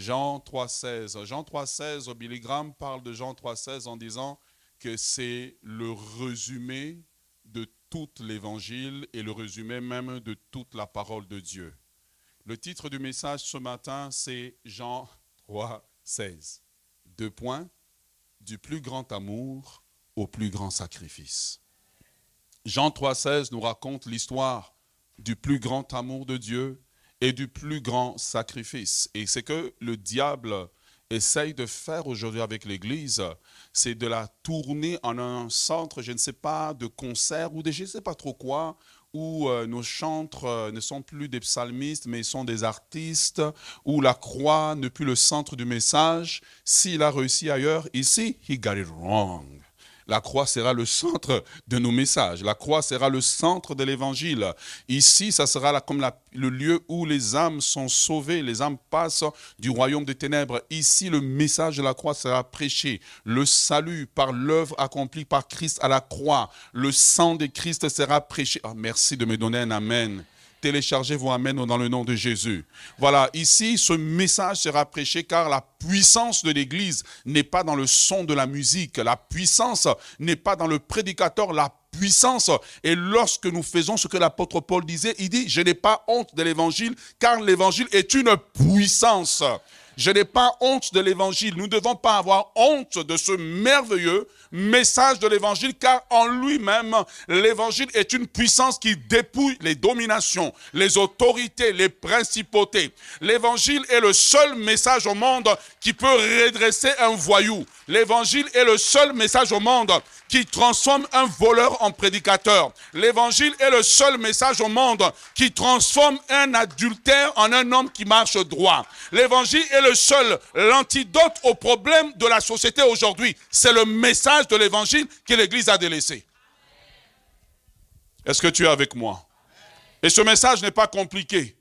Jean 3,16. Jean 3,16, Billy Graham parle de Jean 3,16 en disant que c'est le résumé de tout l'évangile et le résumé même de toute la parole de Dieu. Le titre du message ce matin, c'est Jean 3,16. Deux points, du plus grand amour au plus grand sacrifice. Jean 3,16 nous raconte l'histoire du plus grand amour de Dieu et du plus grand sacrifice. Et c'est que le diable essaye de faire aujourd'hui avec l'Église, c'est de la tourner en un centre, je ne sais pas, de concert ou de je ne sais pas trop quoi, où euh, nos chantres euh, ne sont plus des psalmistes, mais ils sont des artistes, où la croix n'est plus le centre du message. S'il a réussi ailleurs, ici, he got it wrong. La croix sera le centre de nos messages. La croix sera le centre de l'évangile. Ici, ça sera comme le lieu où les âmes sont sauvées, les âmes passent du royaume des ténèbres. Ici, le message de la croix sera prêché. Le salut par l'œuvre accomplie par Christ à la croix. Le sang de Christ sera prêché. Ah, merci de me donner un amen téléchargez vos Amen dans le nom de Jésus. Voilà, ici, ce message sera prêché car la puissance de l'Église n'est pas dans le son de la musique. La puissance n'est pas dans le prédicateur. La puissance. Et lorsque nous faisons ce que l'apôtre Paul disait, il dit, je n'ai pas honte de l'évangile car l'évangile est une puissance. Je n'ai pas honte de l'évangile. Nous ne devons pas avoir honte de ce merveilleux message de l'évangile, car en lui-même, l'évangile est une puissance qui dépouille les dominations, les autorités, les principautés. L'évangile est le seul message au monde qui peut redresser un voyou. L'évangile est le seul message au monde qui transforme un voleur en prédicateur. L'évangile est le seul message au monde qui transforme un adultère en un homme qui marche droit. L'évangile est le seul, l'antidote au problème de la société aujourd'hui. C'est le message de l'évangile que l'Église a délaissé. Est-ce que tu es avec moi? Et ce message n'est pas compliqué.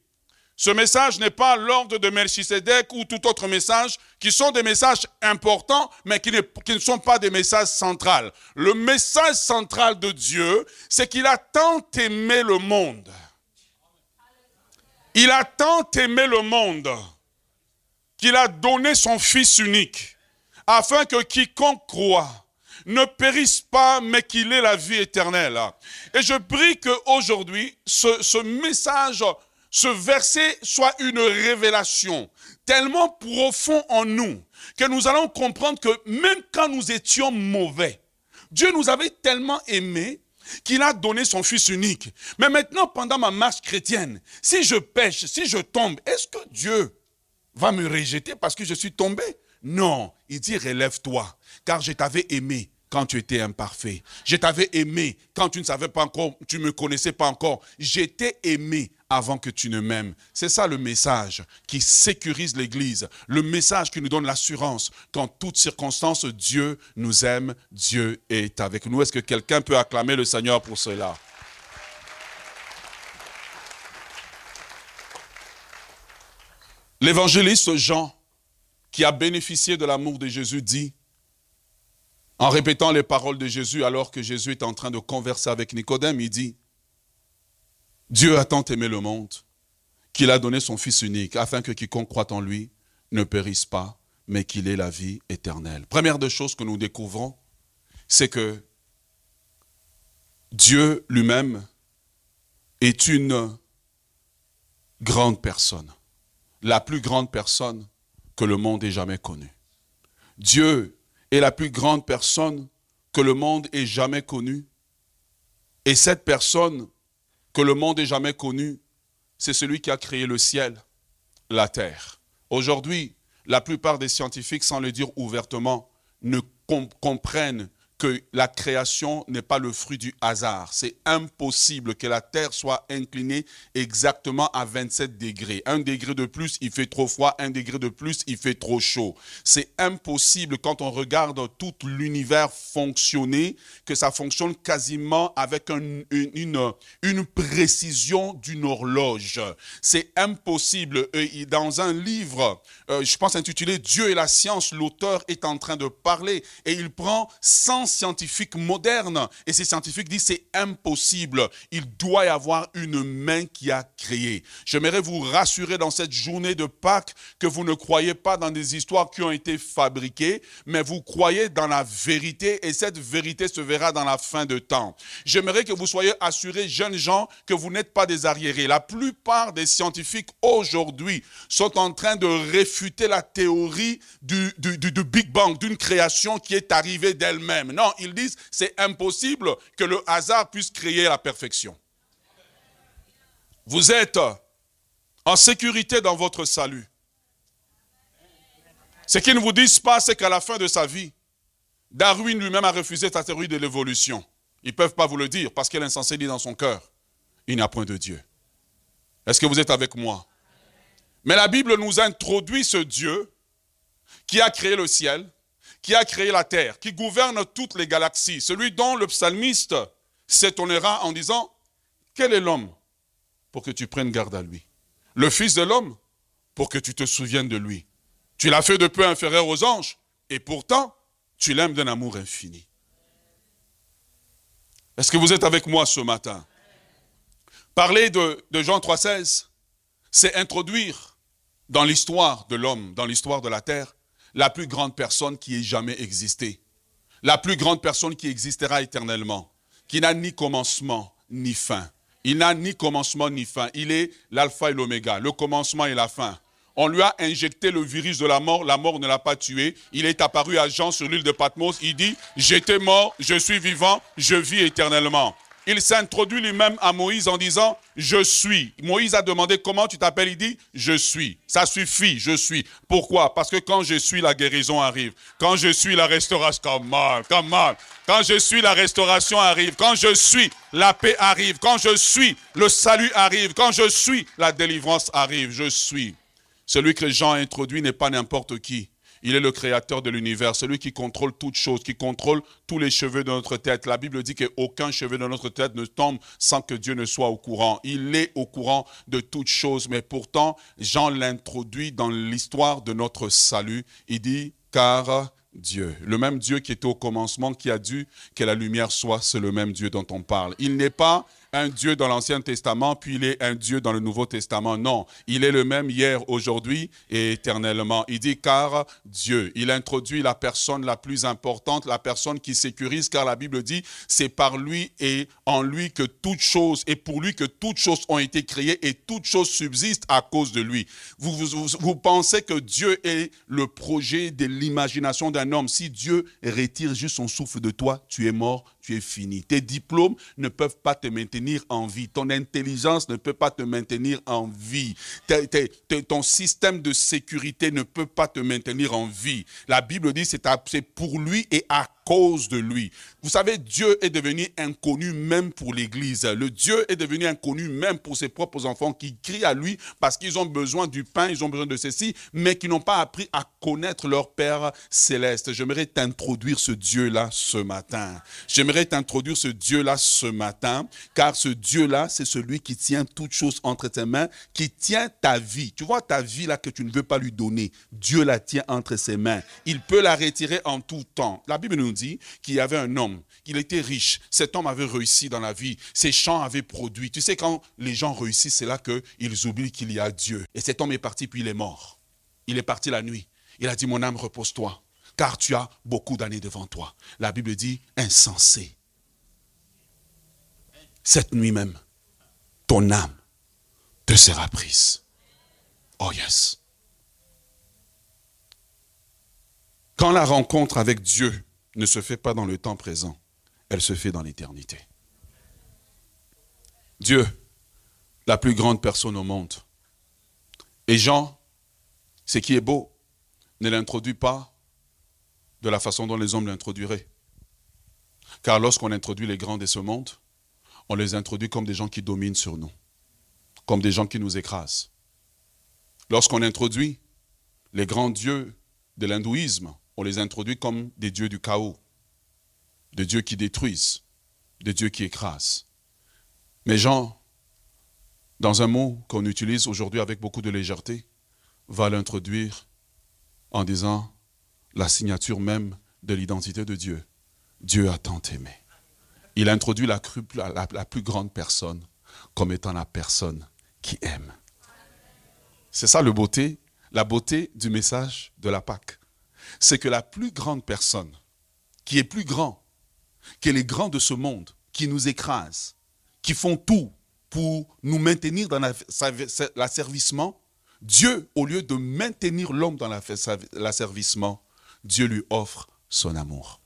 Ce message n'est pas l'ordre de Melchisedec ou tout autre message, qui sont des messages importants, mais qui ne, qui ne sont pas des messages centraux. Le message central de Dieu, c'est qu'il a tant aimé le monde. Il a tant aimé le monde qu'il a donné son Fils unique, afin que quiconque croit ne périsse pas, mais qu'il ait la vie éternelle. Et je prie qu'aujourd'hui, ce, ce message ce verset soit une révélation tellement profond en nous que nous allons comprendre que même quand nous étions mauvais, Dieu nous avait tellement aimés qu'il a donné son Fils unique. Mais maintenant, pendant ma marche chrétienne, si je pêche, si je tombe, est-ce que Dieu va me rejeter parce que je suis tombé Non, il dit relève-toi, car je t'avais aimé quand tu étais imparfait. Je t'avais aimé quand tu ne savais pas encore, tu ne me connaissais pas encore. J'étais aimé avant que tu ne m'aimes. C'est ça le message qui sécurise l'Église, le message qui nous donne l'assurance qu'en toutes circonstances, Dieu nous aime, Dieu est avec nous. Est-ce que quelqu'un peut acclamer le Seigneur pour cela? L'évangéliste Jean, qui a bénéficié de l'amour de Jésus, dit, en répétant les paroles de Jésus alors que Jésus est en train de converser avec Nicodème, il dit, Dieu a tant aimé le monde qu'il a donné son Fils unique afin que quiconque croit en lui ne périsse pas, mais qu'il ait la vie éternelle. Première des choses que nous découvrons, c'est que Dieu lui-même est une grande personne, la plus grande personne que le monde ait jamais connue. Dieu est la plus grande personne que le monde ait jamais connue. Et cette personne que le monde ait jamais connu, c'est celui qui a créé le ciel, la terre. Aujourd'hui, la plupart des scientifiques, sans le dire ouvertement, ne comprennent que la création n'est pas le fruit du hasard. C'est impossible que la Terre soit inclinée exactement à 27 degrés. Un degré de plus, il fait trop froid. Un degré de plus, il fait trop chaud. C'est impossible quand on regarde tout l'univers fonctionner, que ça fonctionne quasiment avec une, une, précision d'une horloge. C'est impossible. dans un livre, euh, je pense intitulé Dieu et la science, l'auteur est en train de parler et il prend 100 scientifiques modernes. Et ces scientifiques disent c'est impossible. Il doit y avoir une main qui a créé. J'aimerais vous rassurer dans cette journée de Pâques que vous ne croyez pas dans des histoires qui ont été fabriquées, mais vous croyez dans la vérité et cette vérité se verra dans la fin de temps. J'aimerais que vous soyez assurés, jeunes gens, que vous n'êtes pas des arriérés. La plupart des scientifiques aujourd'hui sont en train de réfuter la théorie du, du, du Big Bang, d'une création qui est arrivée d'elle-même. Non, ils disent c'est impossible que le hasard puisse créer la perfection. Vous êtes en sécurité dans votre salut. Ce qu'ils ne vous disent pas, c'est qu'à la fin de sa vie, Darwin lui-même a refusé sa théorie de l'évolution. Ils ne peuvent pas vous le dire parce qu'il est insensé dit dans son cœur, il n'y a point de Dieu. Est-ce que vous êtes avec moi? Mais la Bible nous introduit ce Dieu qui a créé le ciel, qui a créé la terre, qui gouverne toutes les galaxies, celui dont le psalmiste s'étonnera en disant, quel est l'homme pour que tu prennes garde à lui? Le Fils de l'homme pour que tu te souviennes de lui. Tu l'as fait de peu inférieur aux anges, et pourtant, tu l'aimes d'un amour infini. Est-ce que vous êtes avec moi ce matin? Parler de, de Jean 3,16, c'est introduire dans l'histoire de l'homme, dans l'histoire de la terre, la plus grande personne qui ait jamais existé. La plus grande personne qui existera éternellement, qui n'a ni commencement ni fin. Il n'a ni commencement ni fin. Il est l'alpha et l'oméga, le commencement et la fin. On lui a injecté le virus de la mort, la mort ne l'a pas tué. Il est apparu à Jean sur l'île de Patmos, il dit, j'étais mort, je suis vivant, je vis éternellement il s'introduit lui-même à Moïse en disant, je suis. Moïse a demandé comment tu t'appelles, il dit, je suis. Ça suffit, je suis. Pourquoi? Parce que quand je suis, la guérison arrive. Quand je suis, la restauration. Quand je suis, la restauration arrive. Quand je suis, la paix arrive. Quand je suis, le salut arrive. Quand je suis, la délivrance arrive. Je suis. Celui que Jean introduit n'est pas n'importe qui. Il est le créateur de l'univers, celui qui contrôle toutes choses, qui contrôle tous les cheveux de notre tête. La Bible dit qu'aucun cheveu de notre tête ne tombe sans que Dieu ne soit au courant. Il est au courant de toutes choses, mais pourtant, Jean l'introduit dans l'histoire de notre salut. Il dit, car Dieu, le même Dieu qui était au commencement, qui a dû que la lumière soit, c'est le même Dieu dont on parle. Il n'est pas un Dieu dans l'Ancien Testament, puis il est un Dieu dans le Nouveau Testament. Non, il est le même hier, aujourd'hui et éternellement. Il dit car Dieu, il introduit la personne la plus importante, la personne qui sécurise, car la Bible dit c'est par lui et en lui que toutes choses, et pour lui que toutes choses ont été créées et toutes choses subsistent à cause de lui. Vous, vous, vous pensez que Dieu est le projet de l'imagination d'un homme. Si Dieu retire juste son souffle de toi, tu es mort, tu es fini. Tes diplômes ne peuvent pas te maintenir en vie. Ton intelligence ne peut pas te maintenir en vie. ton système de sécurité ne peut pas te maintenir en vie. La Bible dit c'est pour lui et à cause de lui. Vous savez, Dieu est devenu inconnu même pour l'Église. Le Dieu est devenu inconnu même pour ses propres enfants qui crient à lui parce qu'ils ont besoin du pain, ils ont besoin de ceci, mais qui n'ont pas appris à connaître leur Père céleste. J'aimerais t'introduire ce Dieu-là ce matin. J'aimerais t'introduire ce Dieu-là ce matin, car ce Dieu-là, c'est celui qui tient toutes choses entre ses mains, qui tient ta vie. Tu vois ta vie là que tu ne veux pas lui donner. Dieu la tient entre ses mains. Il peut la retirer en tout temps. La Bible nous dit qu'il y avait un homme, qu'il était riche. Cet homme avait réussi dans la vie. Ses champs avaient produit. Tu sais, quand les gens réussissent, c'est là qu'ils oublient qu'il y a Dieu. Et cet homme est parti, puis il est mort. Il est parti la nuit. Il a dit, mon âme, repose-toi, car tu as beaucoup d'années devant toi. La Bible dit, insensé. Cette nuit même, ton âme te sera prise. Oh yes. Quand la rencontre avec Dieu ne se fait pas dans le temps présent, elle se fait dans l'éternité. Dieu, la plus grande personne au monde. Et Jean, ce qui est beau, ne l'introduit pas de la façon dont les hommes l'introduiraient. Car lorsqu'on introduit les grands de ce monde, on les introduit comme des gens qui dominent sur nous, comme des gens qui nous écrasent. Lorsqu'on introduit les grands dieux de l'hindouisme, on les introduit comme des dieux du chaos, des dieux qui détruisent, des dieux qui écrasent. Mais Jean, dans un mot qu'on utilise aujourd'hui avec beaucoup de légèreté, va l'introduire en disant la signature même de l'identité de Dieu. Dieu a tant aimé. Il introduit la, la plus grande personne comme étant la personne qui aime. C'est ça le beauté, la beauté du message de la Pâque. C'est que la plus grande personne, qui est plus grand que les grands de ce monde, qui nous écrasent, qui font tout pour nous maintenir dans l'asservissement, Dieu, au lieu de maintenir l'homme dans l'asservissement, Dieu lui offre son amour.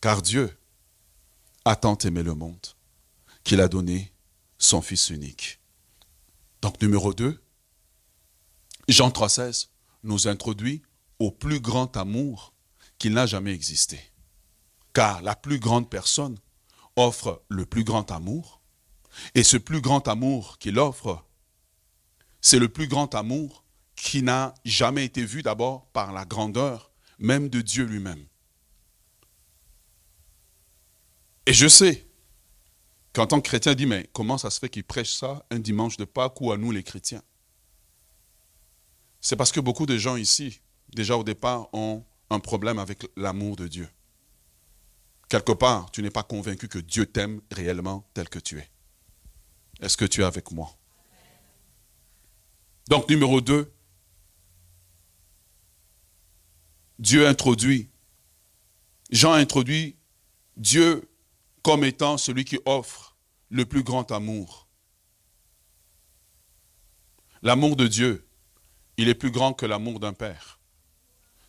Car Dieu a tant aimé le monde qu'il a donné son Fils unique. Donc numéro 2, Jean 3,16 nous introduit au plus grand amour qu'il n'a jamais existé. Car la plus grande personne offre le plus grand amour, et ce plus grand amour qu'il offre, c'est le plus grand amour qui n'a jamais été vu d'abord par la grandeur même de Dieu lui-même. Et je sais qu'en tant que chrétien, dit, mais comment ça se fait qu'il prêche ça un dimanche de Pâques ou à nous les chrétiens? C'est parce que beaucoup de gens ici, déjà au départ, ont un problème avec l'amour de Dieu. Quelque part, tu n'es pas convaincu que Dieu t'aime réellement tel que tu es. Est-ce que tu es avec moi? Donc, numéro 2, Dieu introduit, Jean introduit Dieu comme étant celui qui offre le plus grand amour. L'amour de Dieu, il est plus grand que l'amour d'un père.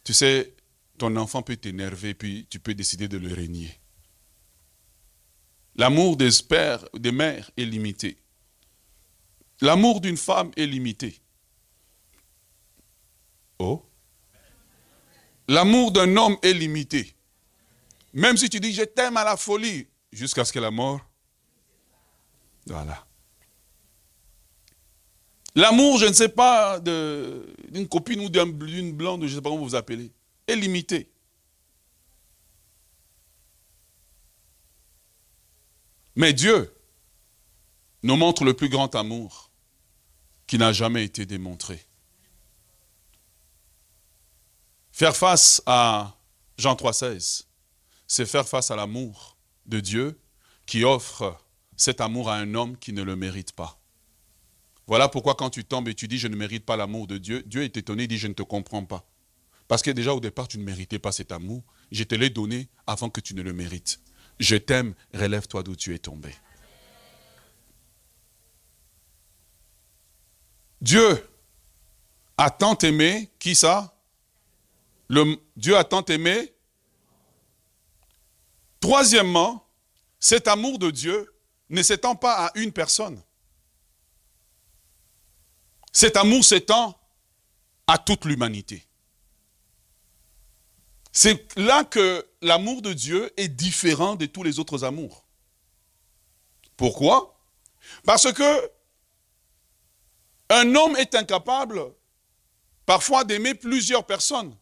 Tu sais, ton enfant peut t'énerver, puis tu peux décider de le régner. L'amour des pères, des mères est limité. L'amour d'une femme est limité. Oh. L'amour d'un homme est limité. Même si tu dis je t'aime à la folie, jusqu'à ce que la mort. Voilà. L'amour, je ne sais pas, d'une copine ou d'une blonde, je ne sais pas comment vous appelez, est limité. Mais Dieu nous montre le plus grand amour qui n'a jamais été démontré. Faire face à Jean 3,16, c'est faire face à l'amour de Dieu qui offre cet amour à un homme qui ne le mérite pas. Voilà pourquoi quand tu tombes et tu dis je ne mérite pas l'amour de Dieu, Dieu est étonné et dit je ne te comprends pas. Parce que déjà au départ tu ne méritais pas cet amour, je te l'ai donné avant que tu ne le mérites. Je t'aime, relève-toi d'où tu es tombé. Dieu a tant aimé, qui ça? Dieu a tant aimé. Troisièmement, cet amour de Dieu ne s'étend pas à une personne. Cet amour s'étend à toute l'humanité. C'est là que l'amour de Dieu est différent de tous les autres amours. Pourquoi? Parce que un homme est incapable parfois d'aimer plusieurs personnes.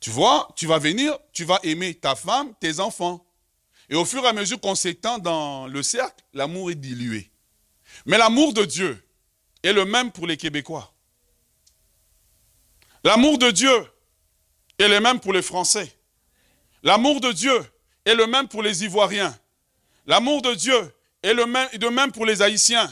Tu vois, tu vas venir, tu vas aimer ta femme, tes enfants. Et au fur et à mesure qu'on s'étend dans le cercle, l'amour est dilué. Mais l'amour de Dieu est le même pour les Québécois. L'amour de Dieu est le même pour les Français. L'amour de Dieu est le même pour les Ivoiriens. L'amour de Dieu est le même, de même pour les Haïtiens.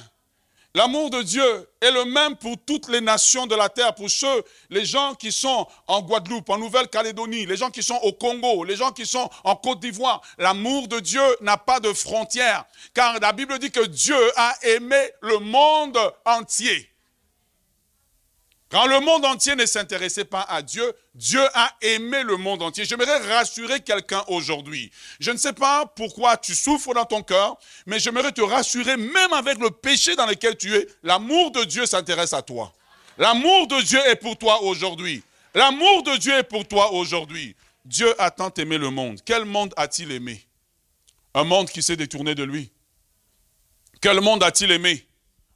L'amour de Dieu est le même pour toutes les nations de la terre, pour ceux, les gens qui sont en Guadeloupe, en Nouvelle-Calédonie, les gens qui sont au Congo, les gens qui sont en Côte d'Ivoire. L'amour de Dieu n'a pas de frontières, car la Bible dit que Dieu a aimé le monde entier. Quand le monde entier ne s'intéressait pas à Dieu, Dieu a aimé le monde entier. J'aimerais rassurer quelqu'un aujourd'hui. Je ne sais pas pourquoi tu souffres dans ton cœur, mais j'aimerais te rassurer, même avec le péché dans lequel tu es, l'amour de Dieu s'intéresse à toi. L'amour de Dieu est pour toi aujourd'hui. L'amour de Dieu est pour toi aujourd'hui. Dieu a tant aimé le monde. Quel monde a-t-il aimé? Un monde qui s'est détourné de lui. Quel monde a-t-il aimé?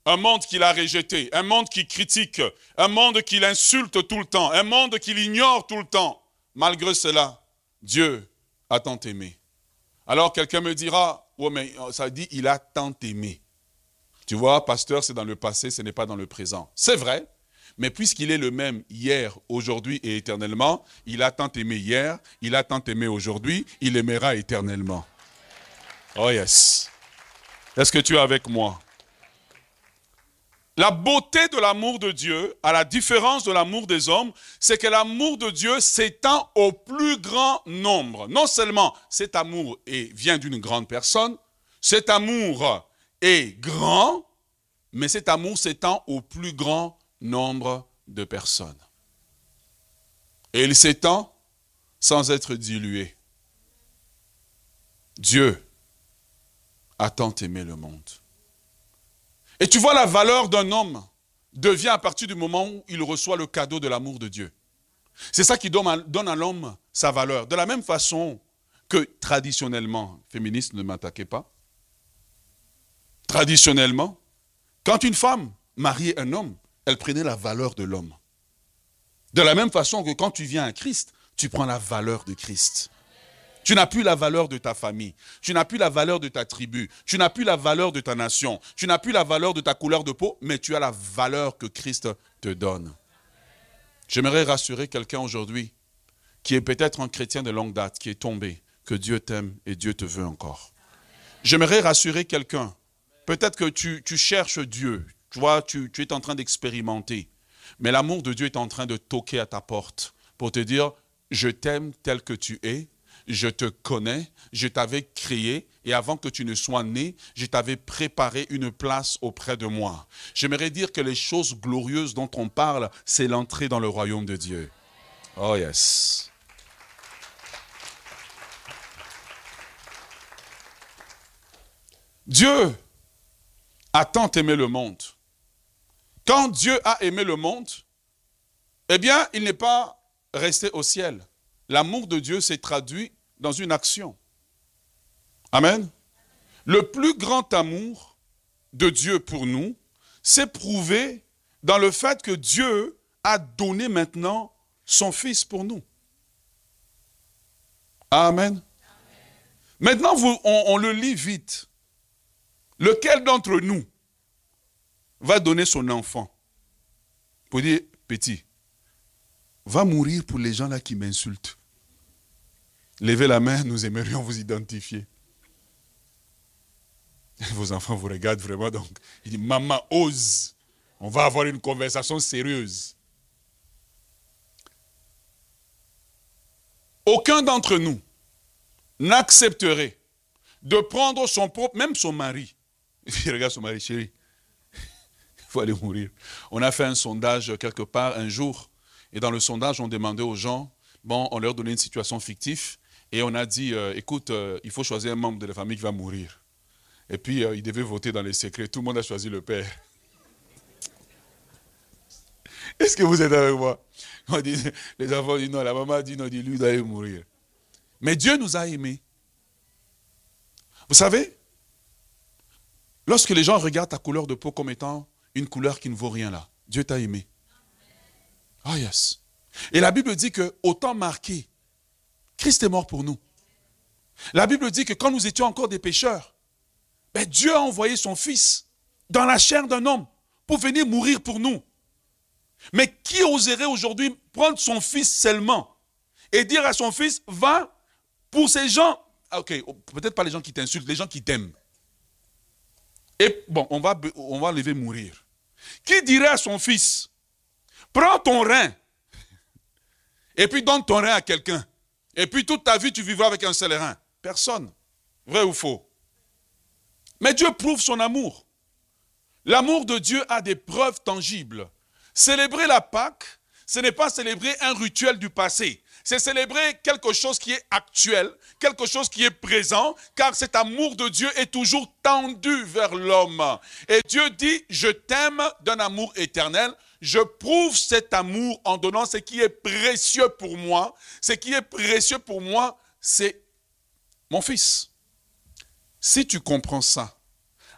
Un monde qu'il a rejeté, un monde qui critique, un monde qui l'insulte tout le temps, un monde qui l'ignore tout le temps. Malgré cela, Dieu a tant aimé. Alors quelqu'un me dira, oh mais oh, ça dit, il a tant aimé. Tu vois, pasteur, c'est dans le passé, ce n'est pas dans le présent. C'est vrai, Mais puisqu'il est le même hier, aujourd'hui et éternellement, il a tant aimé hier, il a tant aimé aujourd'hui, il aimera éternellement. Oh yes. Est-ce que tu es avec moi? La beauté de l'amour de Dieu, à la différence de l'amour des hommes, c'est que l'amour de Dieu s'étend au plus grand nombre. Non seulement cet amour vient d'une grande personne, cet amour est grand, mais cet amour s'étend au plus grand nombre de personnes. Et il s'étend sans être dilué. Dieu a tant aimé le monde. Et tu vois, la valeur d'un homme devient à partir du moment où il reçoit le cadeau de l'amour de Dieu. C'est ça qui donne à l'homme sa valeur. De la même façon que traditionnellement, féministe, ne m'attaquez pas, traditionnellement, quand une femme mariait un homme, elle prenait la valeur de l'homme. De la même façon que quand tu viens à Christ, tu prends la valeur de Christ. Tu n'as plus la valeur de ta famille. Tu n'as plus la valeur de ta tribu. Tu n'as plus la valeur de ta nation. Tu n'as plus la valeur de ta couleur de peau, mais tu as la valeur que Christ te donne. J'aimerais rassurer quelqu'un aujourd'hui qui est peut-être un chrétien de longue date, qui est tombé, que Dieu t'aime et Dieu te veut encore. J'aimerais rassurer quelqu'un. Peut-être que tu, cherches Dieu. Tu vois, tu, tu es en train d'expérimenter. Mais l'amour de Dieu est en train de toquer à ta porte pour te dire, je t'aime tel que tu es, je te connais, je t'avais créé, et avant que tu ne sois né, je t'avais préparé une place auprès de moi. J'aimerais dire que les choses glorieuses dont on parle, c'est l'entrée dans le royaume de Dieu. Oh yes. Dieu a tant aimé le monde. Quand Dieu a aimé le monde, eh bien, il n'est pas resté au ciel. L'amour de Dieu s'est traduit dans une action. Amen. Le plus grand amour de Dieu pour nous s'est prouvé dans le fait que Dieu a donné maintenant son Fils pour nous. Amen. Maintenant, vous, on, le lit vite. Lequel d'entre nous va donner son enfant? Pour dire, petit, va mourir pour les gens là qui m'insultent. Levez la main, nous aimerions vous identifier. Vos enfants vous regardent vraiment donc. Il dit, maman, ose. On va avoir une conversation sérieuse. Aucun d'entre nous n'accepterait de prendre son propre, même son mari. Il regarde son mari, chérie. Il faut aller mourir. On a fait un sondage quelque part un jour. Et dans le sondage, on demandait aux gens, bon, on leur donnait une situation fictive. Et on a dit, euh, écoute, euh, il faut choisir un membre de la famille qui va mourir. Et puis, euh, il devait voter dans les secrets. Tout le monde a choisi le père. Est-ce que vous êtes avec moi? Les enfants disent non, la maman dit non, dit lui, doit mourir. Mais Dieu nous a aimés. Vous savez, lorsque les gens regardent ta couleur de peau comme étant une couleur qui ne vaut rien là, Dieu t'a aimé. Oh yes. Et la Bible dit que autant marqué Christ est mort pour nous. La Bible dit que quand nous étions encore des pécheurs, ben Dieu a envoyé son Fils dans la chair d'un homme pour venir mourir pour nous. Mais qui oserait aujourd'hui prendre son Fils seulement et dire à son Fils, va pour ces gens, ah, ok, peut-être pas les gens qui t'insultent, les gens qui t'aiment. Et bon, on va, on va lever mourir. Qui dirait à son fils, prends ton rein et puis donne ton rein à quelqu'un et puis toute ta vie, tu vivras avec un seul rein. Personne. Vrai ou faux Mais Dieu prouve son amour. L'amour de Dieu a des preuves tangibles. Célébrer la Pâque, ce n'est pas célébrer un rituel du passé. C'est célébrer quelque chose qui est actuel, quelque chose qui est présent, car cet amour de Dieu est toujours tendu vers l'homme. Et Dieu dit, je t'aime d'un amour éternel, je prouve cet amour en donnant ce qui est précieux pour moi. Ce qui est précieux pour moi, c'est mon fils. Si tu comprends ça,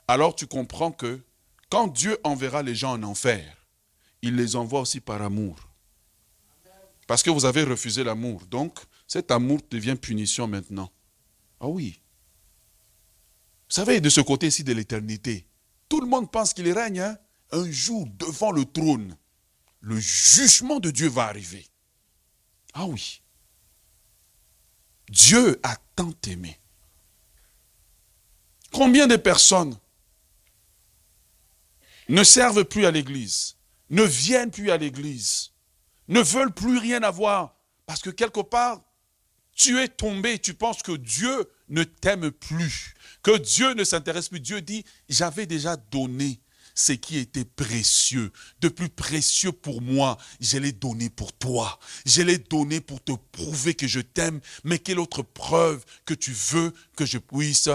alors tu comprends que quand Dieu enverra les gens en enfer, il les envoie aussi par amour. Parce que vous avez refusé l'amour. Donc, cet amour devient punition maintenant. Ah oui. Vous savez, de ce côté-ci de l'éternité, tout le monde pense qu'il règne. Hein un jour devant le trône, le jugement de Dieu va arriver. Ah oui. Dieu a tant aimé. Combien de personnes ne servent plus à l'église, ne viennent plus à l'église, ne veulent plus rien avoir, parce que quelque part, tu es tombé, tu penses que Dieu ne t'aime plus, que Dieu ne s'intéresse plus. Dieu dit, j'avais déjà donné ce qui était précieux, de plus précieux pour moi, je l'ai donné pour toi. Je l'ai donné pour te prouver que je t'aime, mais quelle autre preuve que tu veux que je puisse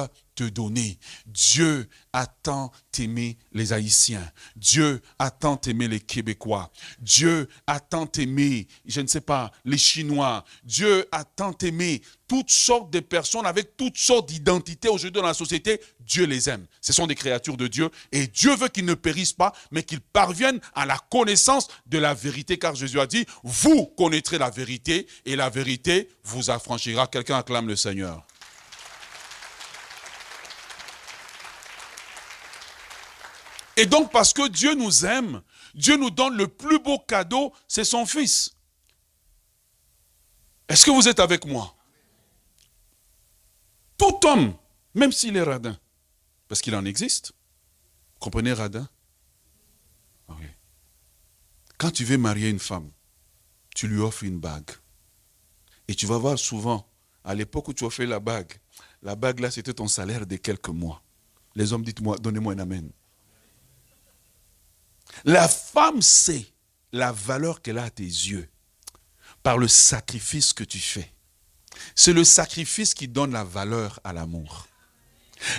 donner. Dieu a tant aimé les Haïtiens. Dieu a tant aimé les Québécois. Dieu a tant aimé, je ne sais pas, les Chinois. Dieu a tant aimé toutes sortes de personnes avec toutes sortes d'identités aujourd'hui dans la société. Dieu les aime. Ce sont des créatures de Dieu et Dieu veut qu'ils ne périssent pas, mais qu'ils parviennent à la connaissance de la vérité, car Jésus a dit, vous connaîtrez la vérité et la vérité vous affranchira. Quelqu'un acclame le Seigneur. Et donc parce que Dieu nous aime, Dieu nous donne le plus beau cadeau, c'est son Fils. Est-ce que vous êtes avec moi? Tout homme, même s'il est radin, parce qu'il en existe, comprenez radin? Quand tu veux marier une femme, tu lui offres une bague. Et tu vas voir souvent, à l'époque où tu offrais la bague, la bague là, c'était ton salaire de quelques mois. Les hommes, dites-moi, donnez-moi un amen. La femme sait la valeur qu'elle a à tes yeux par le sacrifice que tu fais. C'est le sacrifice qui donne la valeur à l'amour.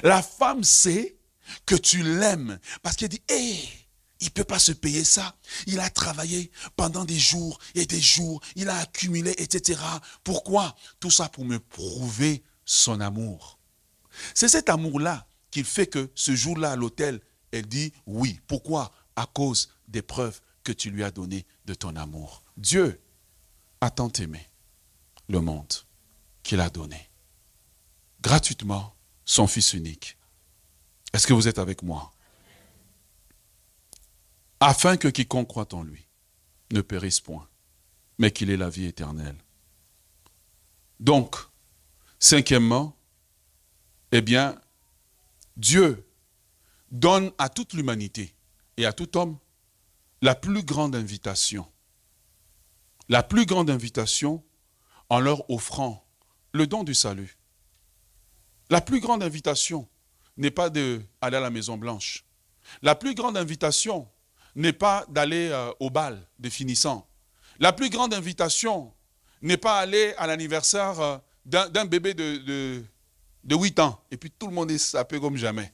La femme sait que tu l'aimes parce qu'elle dit, hé, il ne peut pas se payer ça. Il a travaillé pendant des jours et des jours. Il a accumulé, etc. Pourquoi? Tout ça pour me prouver son amour. C'est cet amour-là qui fait que ce jour-là à l'hôtel, elle dit oui. Pourquoi? À cause des preuves que tu lui as données de ton amour. Dieu a tant aimé le monde qu'il a donné gratuitement son Fils unique. Est-ce que vous êtes avec moi? Afin que quiconque croit en lui ne périsse point, mais qu'il ait la vie éternelle. Donc, cinquièmement, eh bien, Dieu donne à toute l'humanité et à tout homme la plus grande invitation. La plus grande invitation en leur offrant le don du salut. La plus grande invitation n'est pas d'aller à la Maison Blanche. La plus grande invitation n'est pas d'aller euh, au bal des finissants. La plus grande invitation n'est pas aller à l'anniversaire euh, d'un bébé de, de, 8 ans. Et puis tout le monde est sapé comme jamais.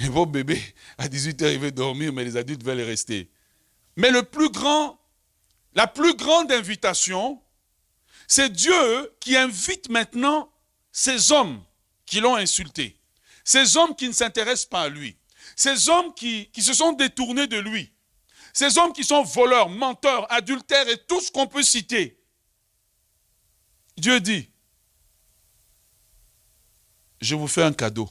Et vos bébés, à 18h, ils veulent dormir, mais les adultes veulent rester. Mais le plus grand, la plus grande invitation, c'est Dieu qui invite maintenant ces hommes qui l'ont insulté. Ces hommes qui ne s'intéressent pas à lui. Ces hommes qui, qui, se sont détournés de lui. Ces hommes qui sont voleurs, menteurs, adultères et tout ce qu'on peut citer. Dieu dit, je vous fais un cadeau.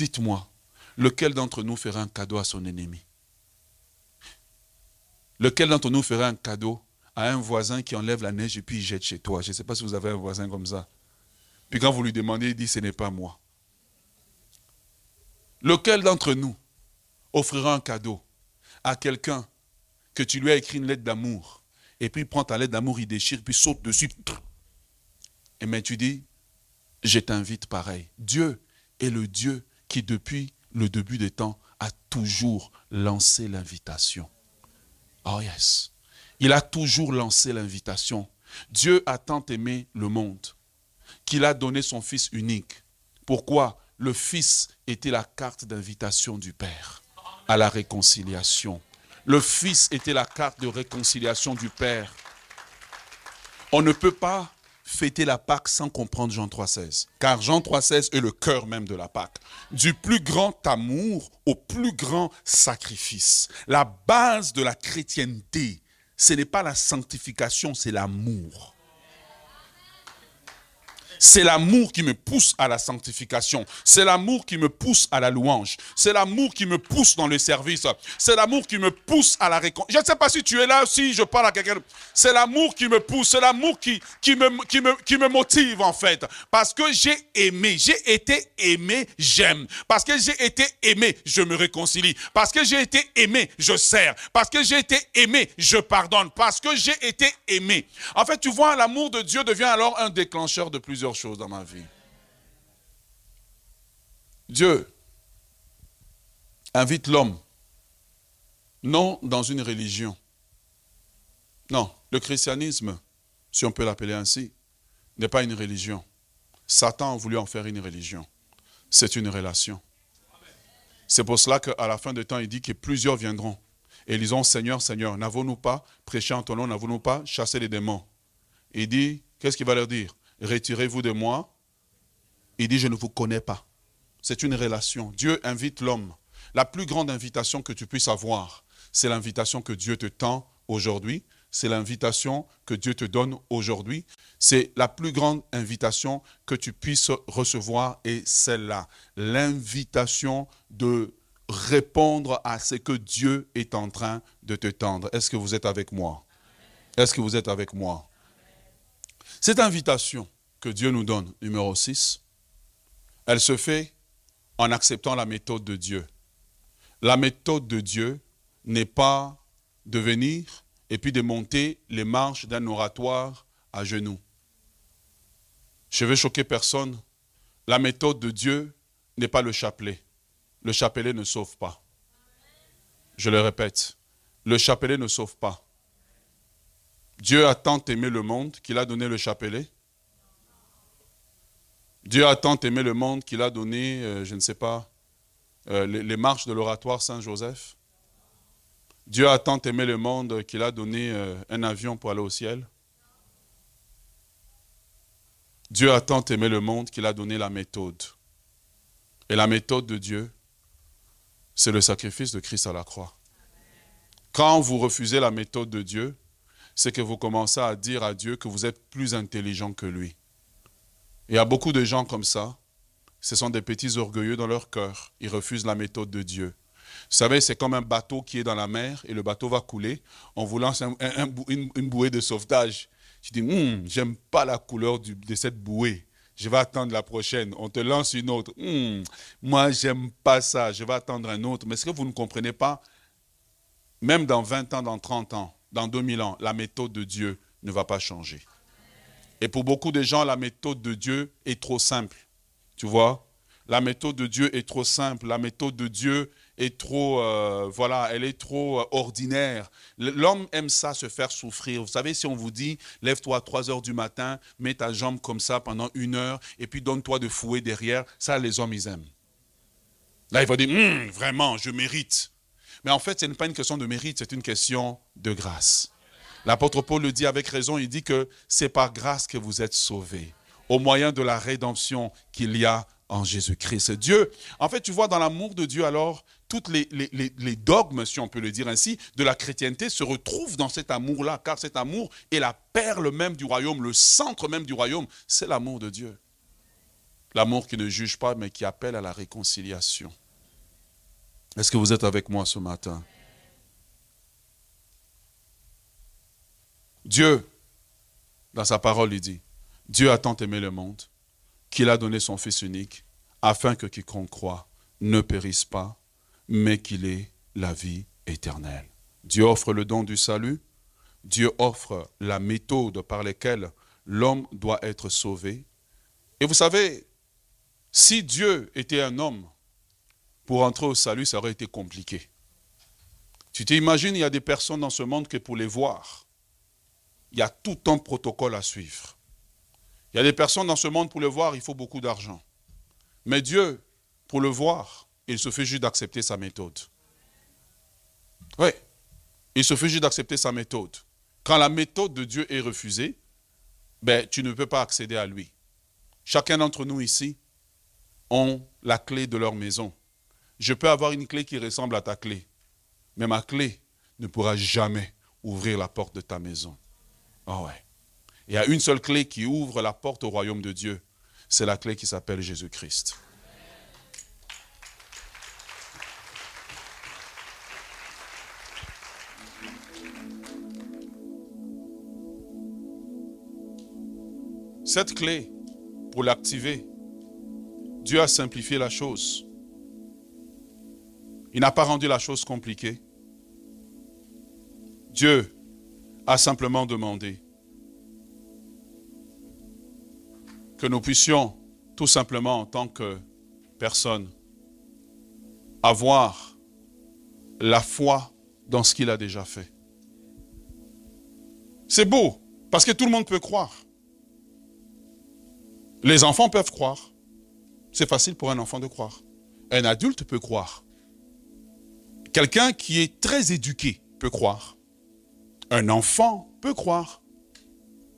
Dites-moi, lequel d'entre nous ferait un cadeau à son ennemi? Lequel d'entre nous ferait un cadeau à un voisin qui enlève la neige et puis il jette chez toi? Je ne sais pas si vous avez un voisin comme ça. Puis quand vous lui demandez, il dit, ce n'est pas moi. Lequel d'entre nous offrira un cadeau à quelqu'un que tu lui as écrit une lettre d'amour et puis il prend ta lettre d'amour, il déchire, puis saute dessus. Et mais tu dis, je t'invite pareil. Dieu est le Dieu qui depuis le début des temps a toujours lancé l'invitation. Oh yes. Il a toujours lancé l'invitation. Dieu a tant aimé le monde qu'il a donné son Fils unique. Pourquoi? Le Fils était la carte d'invitation du Père à la réconciliation. Le Fils était la carte de réconciliation du Père. On ne peut pas fêter la Pâque sans comprendre Jean 3.16. Car Jean 3.16 est le cœur même de la Pâque. Du plus grand amour au plus grand sacrifice. La base de la chrétienté, ce n'est pas la sanctification, c'est l'amour. C'est l'amour qui me pousse à la sanctification. C'est l'amour qui me pousse à la louange. C'est l'amour qui me pousse dans le service. C'est l'amour qui me pousse à la réconciliation. Je ne sais pas si tu es là, si je parle à quelqu'un. C'est l'amour qui me pousse. C'est l'amour qui, me, qui me motive en fait. Parce que j'ai aimé. J'ai été aimé, j'aime. Parce que j'ai été aimé, je me réconcilie. Parce que j'ai été aimé, je sers. Parce que j'ai été aimé, je pardonne. Parce que j'ai été aimé. En fait, tu vois, l'amour de Dieu devient alors un déclencheur de plusieurs choses dans ma vie. Dieu invite l'homme, non dans une religion. Non, le christianisme, si on peut l'appeler ainsi, n'est pas une religion. Satan a voulu en faire une religion. C'est une relation. C'est pour cela qu'à la fin du temps, il dit que plusieurs viendront. Et ils disent, Seigneur, Seigneur, n'avons-nous pas prêché en ton nom, n'avons-nous pas chassé les démons? Il dit, qu'est-ce qu'il va leur dire? Retirez-vous de moi. Il dit, je ne vous connais pas. C'est une relation. Dieu invite l'homme. La plus grande invitation que tu puisses avoir, c'est l'invitation que Dieu te tend aujourd'hui. C'est l'invitation que Dieu te donne aujourd'hui. C'est la plus grande invitation que tu puisses recevoir et celle-là. L'invitation de répondre à ce que Dieu est en train de te tendre. Est-ce que vous êtes avec moi? Est-ce que vous êtes avec moi? Cette invitation que Dieu nous donne, numéro 6, elle se fait en acceptant la méthode de Dieu. La méthode de Dieu n'est pas de venir et puis de monter les marches d'un oratoire à genoux. Je veux choquer personne. La méthode de Dieu n'est pas le chapelet. Le chapelet ne sauve pas. Je le répète, le chapelet ne sauve pas. Dieu a tant aimé le monde qu'il a donné le chapelet. Dieu a tant aimé le monde qu'il a donné, euh, je ne sais pas, euh, les, marches de l'oratoire Saint-Joseph. Dieu a tant aimé le monde qu'il a donné euh, un avion pour aller au ciel. Dieu a tant aimé le monde qu'il a donné la méthode. Et la méthode de Dieu, c'est le sacrifice de Christ à la croix. Quand vous refusez la méthode de Dieu, c'est que vous commencez à dire à Dieu que vous êtes plus intelligent que lui. Il y a beaucoup de gens comme ça. Ce sont des petits orgueilleux dans leur cœur. Ils refusent la méthode de Dieu. Vous savez, c'est comme un bateau qui est dans la mer et le bateau va couler. On vous lance une, bouée de sauvetage. Tu dis, hum, j'aime pas la couleur de cette bouée je vais attendre la prochaine. On te lance une autre. Hmm, moi, j'aime pas ça, je vais attendre un autre. Mais est-ce que vous ne comprenez pas? Même dans 20 ans, dans 30 ans, dans 2000 ans, la méthode de Dieu ne va pas changer. Et pour beaucoup de gens, la méthode de Dieu est trop simple. Tu vois? La méthode de Dieu est trop simple. La méthode de Dieu est trop, euh, voilà, elle est trop euh, ordinaire. L'homme aime ça, se faire souffrir. Vous savez, si on vous dit, lève-toi à 3 heures du matin, mets ta jambe comme ça pendant une heure, et puis donne-toi de fouet derrière, ça, les hommes, ils aiment. Là, il va dire, hum, vraiment, je mérite. Mais en fait, ce n'est pas une question de mérite, c'est une question de grâce. L'apôtre Paul le dit avec raison, il dit que c'est par grâce que vous êtes sauvés, au moyen de la rédemption qu'il y a en Jésus-Christ. Dieu, en fait, tu vois, dans l'amour de Dieu, alors, toutes les, les, dogmes, si on peut le dire ainsi, de la chrétienté se retrouvent dans cet amour-là, car cet amour est la perle même du royaume, le centre même du royaume, c'est l'amour de Dieu. L'amour qui ne juge pas, mais qui appelle à la réconciliation. Est-ce que vous êtes avec moi ce matin? Dieu, dans sa parole, il dit, Dieu a tant aimé le monde qu'il a donné son Fils unique, afin que quiconque croit ne périsse pas, mais qu'il ait la vie éternelle. Dieu offre le don du salut, Dieu offre la méthode par laquelle l'homme doit être sauvé. Et vous savez, si Dieu était un homme, pour entrer au salut, ça aurait été compliqué. Tu t'imagines, il y a des personnes dans ce monde que pour les voir, il y a tout un protocole à suivre. Il y a des personnes dans ce monde, pour le voir, il faut beaucoup d'argent. Mais Dieu, pour le voir, il suffit juste d'accepter sa méthode. Oui, il suffit juste d'accepter sa méthode. Quand la méthode de Dieu est refusée, ben, tu ne peux pas accéder à lui. Chacun d'entre nous ici ont la clé de leur maison. Je peux avoir une clé qui ressemble à ta clé, mais ma clé ne pourra jamais ouvrir la porte de ta maison. Ah ouais. Il y a une seule clé qui ouvre la porte au royaume de Dieu. C'est la clé qui s'appelle Jésus-Christ. Cette clé, pour l'activer, Dieu a simplifié la chose. Il n'a pas rendu la chose compliquée. Dieu a simplement demandé que nous puissions tout simplement en tant que personne avoir la foi dans ce qu'il a déjà fait. C'est beau, parce que tout le monde peut croire. Les enfants peuvent croire. C'est facile pour un enfant de croire. Un adulte peut croire. Quelqu'un qui est très éduqué peut croire. Un enfant peut croire.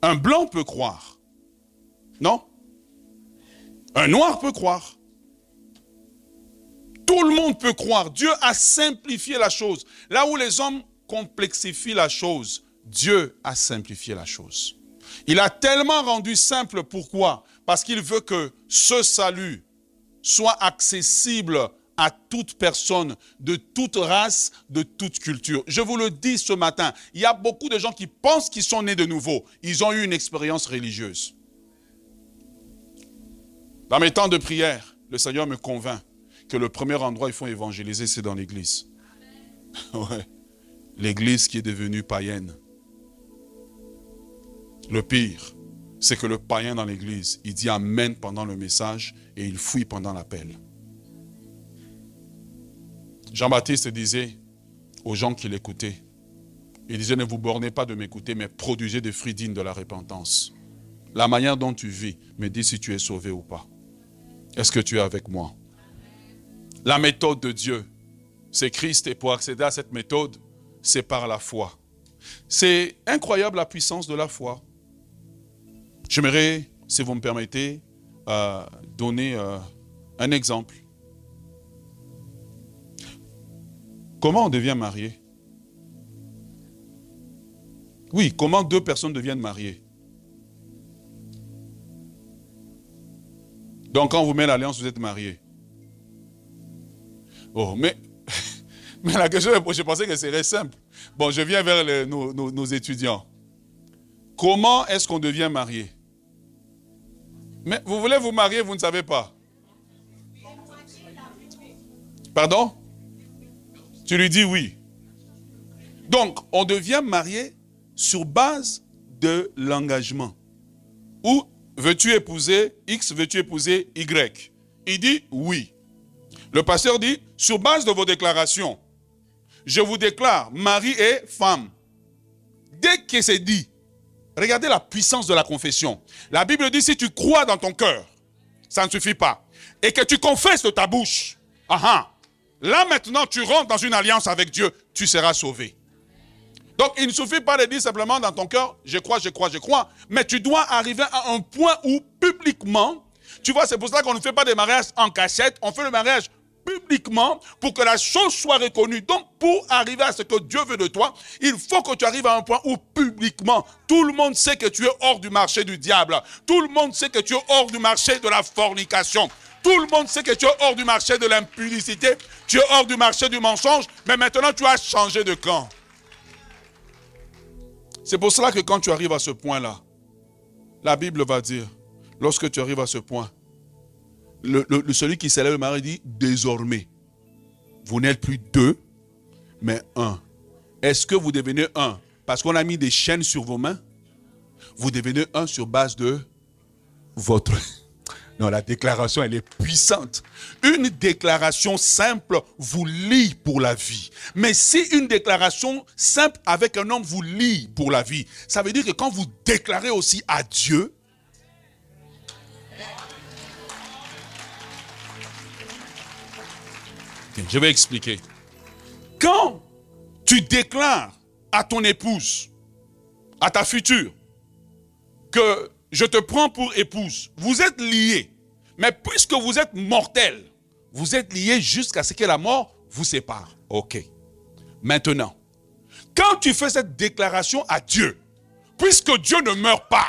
Un blanc peut croire. Non? Un noir peut croire. Tout le monde peut croire. Dieu a simplifié la chose. Là où les hommes complexifient la chose, Dieu a simplifié la chose. Il a tellement rendu simple. Pourquoi? Parce qu'il veut que ce salut soit accessible à toute personne, de toute race, de toute culture. Je vous le dis ce matin, il y a beaucoup de gens qui pensent qu'ils sont nés de nouveau. Ils ont eu une expérience religieuse. Dans mes temps de prière, le Seigneur me convainc que le premier endroit où il faut évangéliser, c'est dans l'église. L'église qui est devenue païenne. Le pire, c'est que le païen dans l'église, il dit Amen pendant le message et il fuit pendant l'appel. Jean-Baptiste disait aux gens qui l'écoutaient, il disait, ne vous bornez pas de m'écouter, mais produisez des fruits dignes de la repentance. La manière dont tu vis me dit si tu es sauvé ou pas. Est-ce que tu es avec moi? La méthode de Dieu, c'est Christ, et pour accéder à cette méthode, c'est par la foi. C'est incroyable la puissance de la foi. J'aimerais, si vous me permettez, euh, donner euh, un exemple. Comment on devient marié? Oui, comment deux personnes deviennent mariées? Donc quand vous mettez l'alliance, vous êtes mariés. Oh, mais, mais la question, je pensais que serait simple. Bon, je viens vers nos, étudiants. Comment est-ce qu'on devient marié? Mais vous voulez vous marier, vous ne savez pas. Pardon? Tu lui dis oui. Donc, on devient marié sur base de l'engagement. Ou veux-tu épouser X, veux-tu épouser Y? Il dit oui. Le pasteur dit, sur base de vos déclarations, je vous déclare mari et femme. Dès que c'est dit, regardez la puissance de la confession. La Bible dit, si tu crois dans ton cœur, ça ne suffit pas. Et que tu confesses de ta bouche, ah, ah Là maintenant, tu rentres dans une alliance avec Dieu, tu seras sauvé. Donc il ne suffit pas de dire simplement dans ton cœur, je crois, je crois, je crois, mais tu dois arriver à un point où publiquement, tu vois, c'est pour ça qu'on ne fait pas des mariages en cachette, on fait le mariage publiquement pour que la chose soit reconnue. Donc, pour arriver à ce que Dieu veut de toi, il faut que tu arrives à un point où publiquement, tout le monde sait que tu es hors du marché du diable. Tout le monde sait que tu es hors du marché de la fornication. Tout le monde sait que tu es hors du marché de l'impudicité, tu es hors du marché du mensonge, mais maintenant tu as changé de camp. C'est pour cela que quand tu arrives à ce point-là, la Bible va dire, lorsque tu arrives à ce point, le, celui qui s'élève le mari dit, désormais, vous n'êtes plus deux, mais un. Est-ce que vous devenez un? Parce qu'on a mis des chaînes sur vos mains Vous devenez un sur base de votre non, la déclaration, elle est puissante. Une déclaration simple vous lie pour la vie. Mais si une déclaration simple avec un homme vous lie pour la vie, ça veut dire que quand vous déclarez aussi à Dieu, je vais expliquer. Quand tu déclares à ton épouse, à ta future, que je te prends pour épouse. Vous êtes liés. Mais puisque vous êtes mortel, vous êtes liés jusqu'à ce que la mort vous sépare. Ok. Maintenant, quand tu fais cette déclaration à Dieu, puisque Dieu ne meurt pas,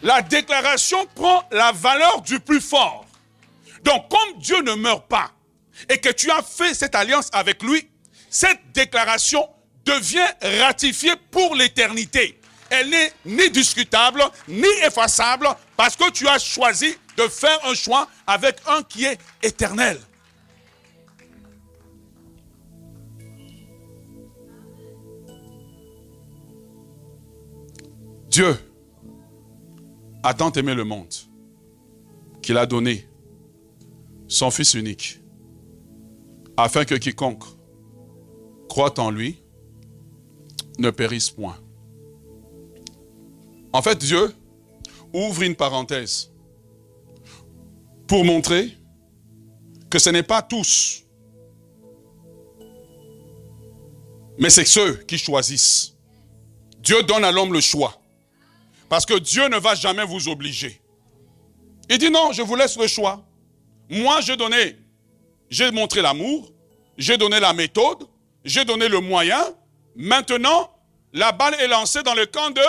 la déclaration prend la valeur du plus fort. Donc, comme Dieu ne meurt pas et que tu as fait cette alliance avec lui, cette déclaration devient ratifiée pour l'éternité. Elle n'est ni discutable, ni effaçable, parce que tu as choisi de faire un choix avec un qui est éternel. Dieu a tant aimé le monde qu'il a donné son Fils unique, afin que quiconque croit en lui ne périsse point. En fait, Dieu ouvre une parenthèse pour montrer que ce n'est pas tous, mais c'est ceux qui choisissent. Dieu donne à l'homme le choix. Parce que Dieu ne va jamais vous obliger. Il dit non, je vous laisse le choix. Moi, j'ai donné, j'ai montré l'amour, j'ai donné la méthode, j'ai donné le moyen. Maintenant, la balle est lancée dans le camp de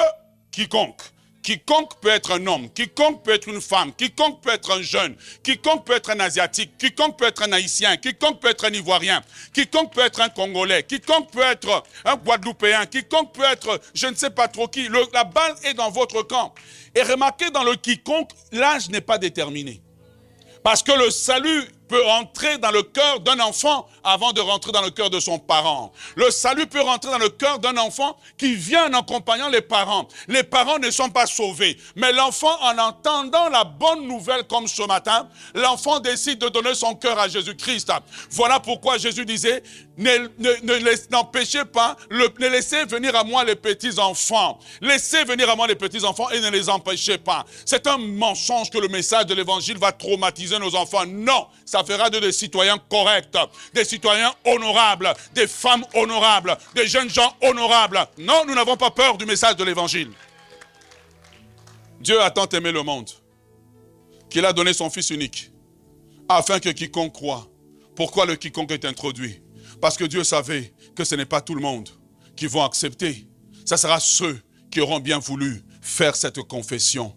quiconque. Quiconque peut être un homme, quiconque peut être une femme, quiconque peut être un jeune, quiconque peut être un asiatique, quiconque peut être un haïtien, quiconque peut être un ivoirien, quiconque peut être un congolais, quiconque peut être un guadeloupéen, quiconque peut être je ne sais pas trop qui. la balle est dans votre camp. Et remarquez dans le quiconque, l'âge n'est pas déterminé. Parce que le salut peut entrer dans le cœur d'un enfant avant de rentrer dans le cœur de son parent. Le salut peut rentrer dans le cœur d'un enfant qui vient en accompagnant les parents. Les parents ne sont pas sauvés. Mais l'enfant, en entendant la bonne nouvelle comme ce matin, l'enfant décide de donner son cœur à Jésus-Christ. Voilà pourquoi Jésus disait, n'empêchez pas, ne laissez venir à moi les petits enfants. Laissez venir à moi les petits enfants et ne les empêchez pas. C'est un mensonge que le message de l'évangile va traumatiser nos enfants. Non, ça fera de des citoyens corrects, des citoyens honorables, des femmes honorables, des jeunes gens honorables. Non, nous n'avons pas peur du message de l'évangile. Dieu a tant aimé le monde qu'il a donné son Fils unique afin que quiconque croit. Pourquoi le quiconque est introduit? Parce que Dieu savait que ce n'est pas tout le monde qui vont accepter. Ce sera ceux qui auront bien voulu faire cette confession.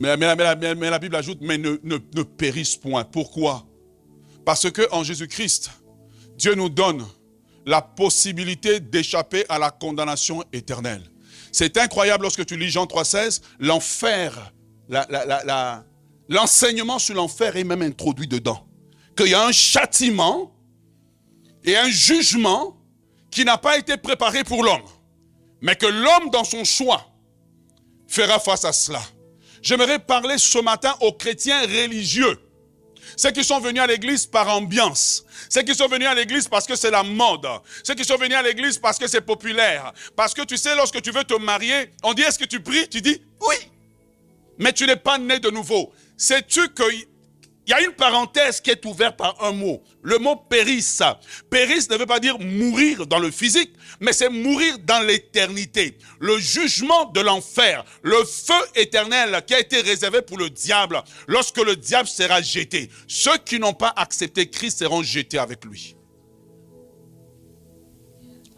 Mais, la Bible ajoute, mais ne, ne périssent point. Pourquoi? Parce qu'en Jésus-Christ, Dieu nous donne la possibilité d'échapper à la condamnation éternelle. C'est incroyable lorsque tu lis Jean 3,16, l'enfer, l'enseignement sur l'enfer est même introduit dedans. Qu'il y a un châtiment et un jugement qui n'a pas été préparé pour l'homme, mais que l'homme dans son choix fera face à cela. J'aimerais parler ce matin aux chrétiens religieux, ceux qui sont venus à l'église par ambiance, ceux qui sont venus à l'église parce que c'est la mode, ceux qui sont venus à l'église parce que c'est populaire, parce que tu sais, lorsque tu veux te marier, on dit est-ce que tu pries? Tu dis oui, mais tu n'es pas né de nouveau. Sais-tu que il y a une parenthèse qui est ouverte par un mot. Le mot périsse. Périsse ne veut pas dire mourir dans le physique, mais c'est mourir dans l'éternité. Le jugement de l'enfer, le feu éternel qui a été réservé pour le diable lorsque le diable sera jeté. Ceux qui n'ont pas accepté Christ seront jetés avec lui.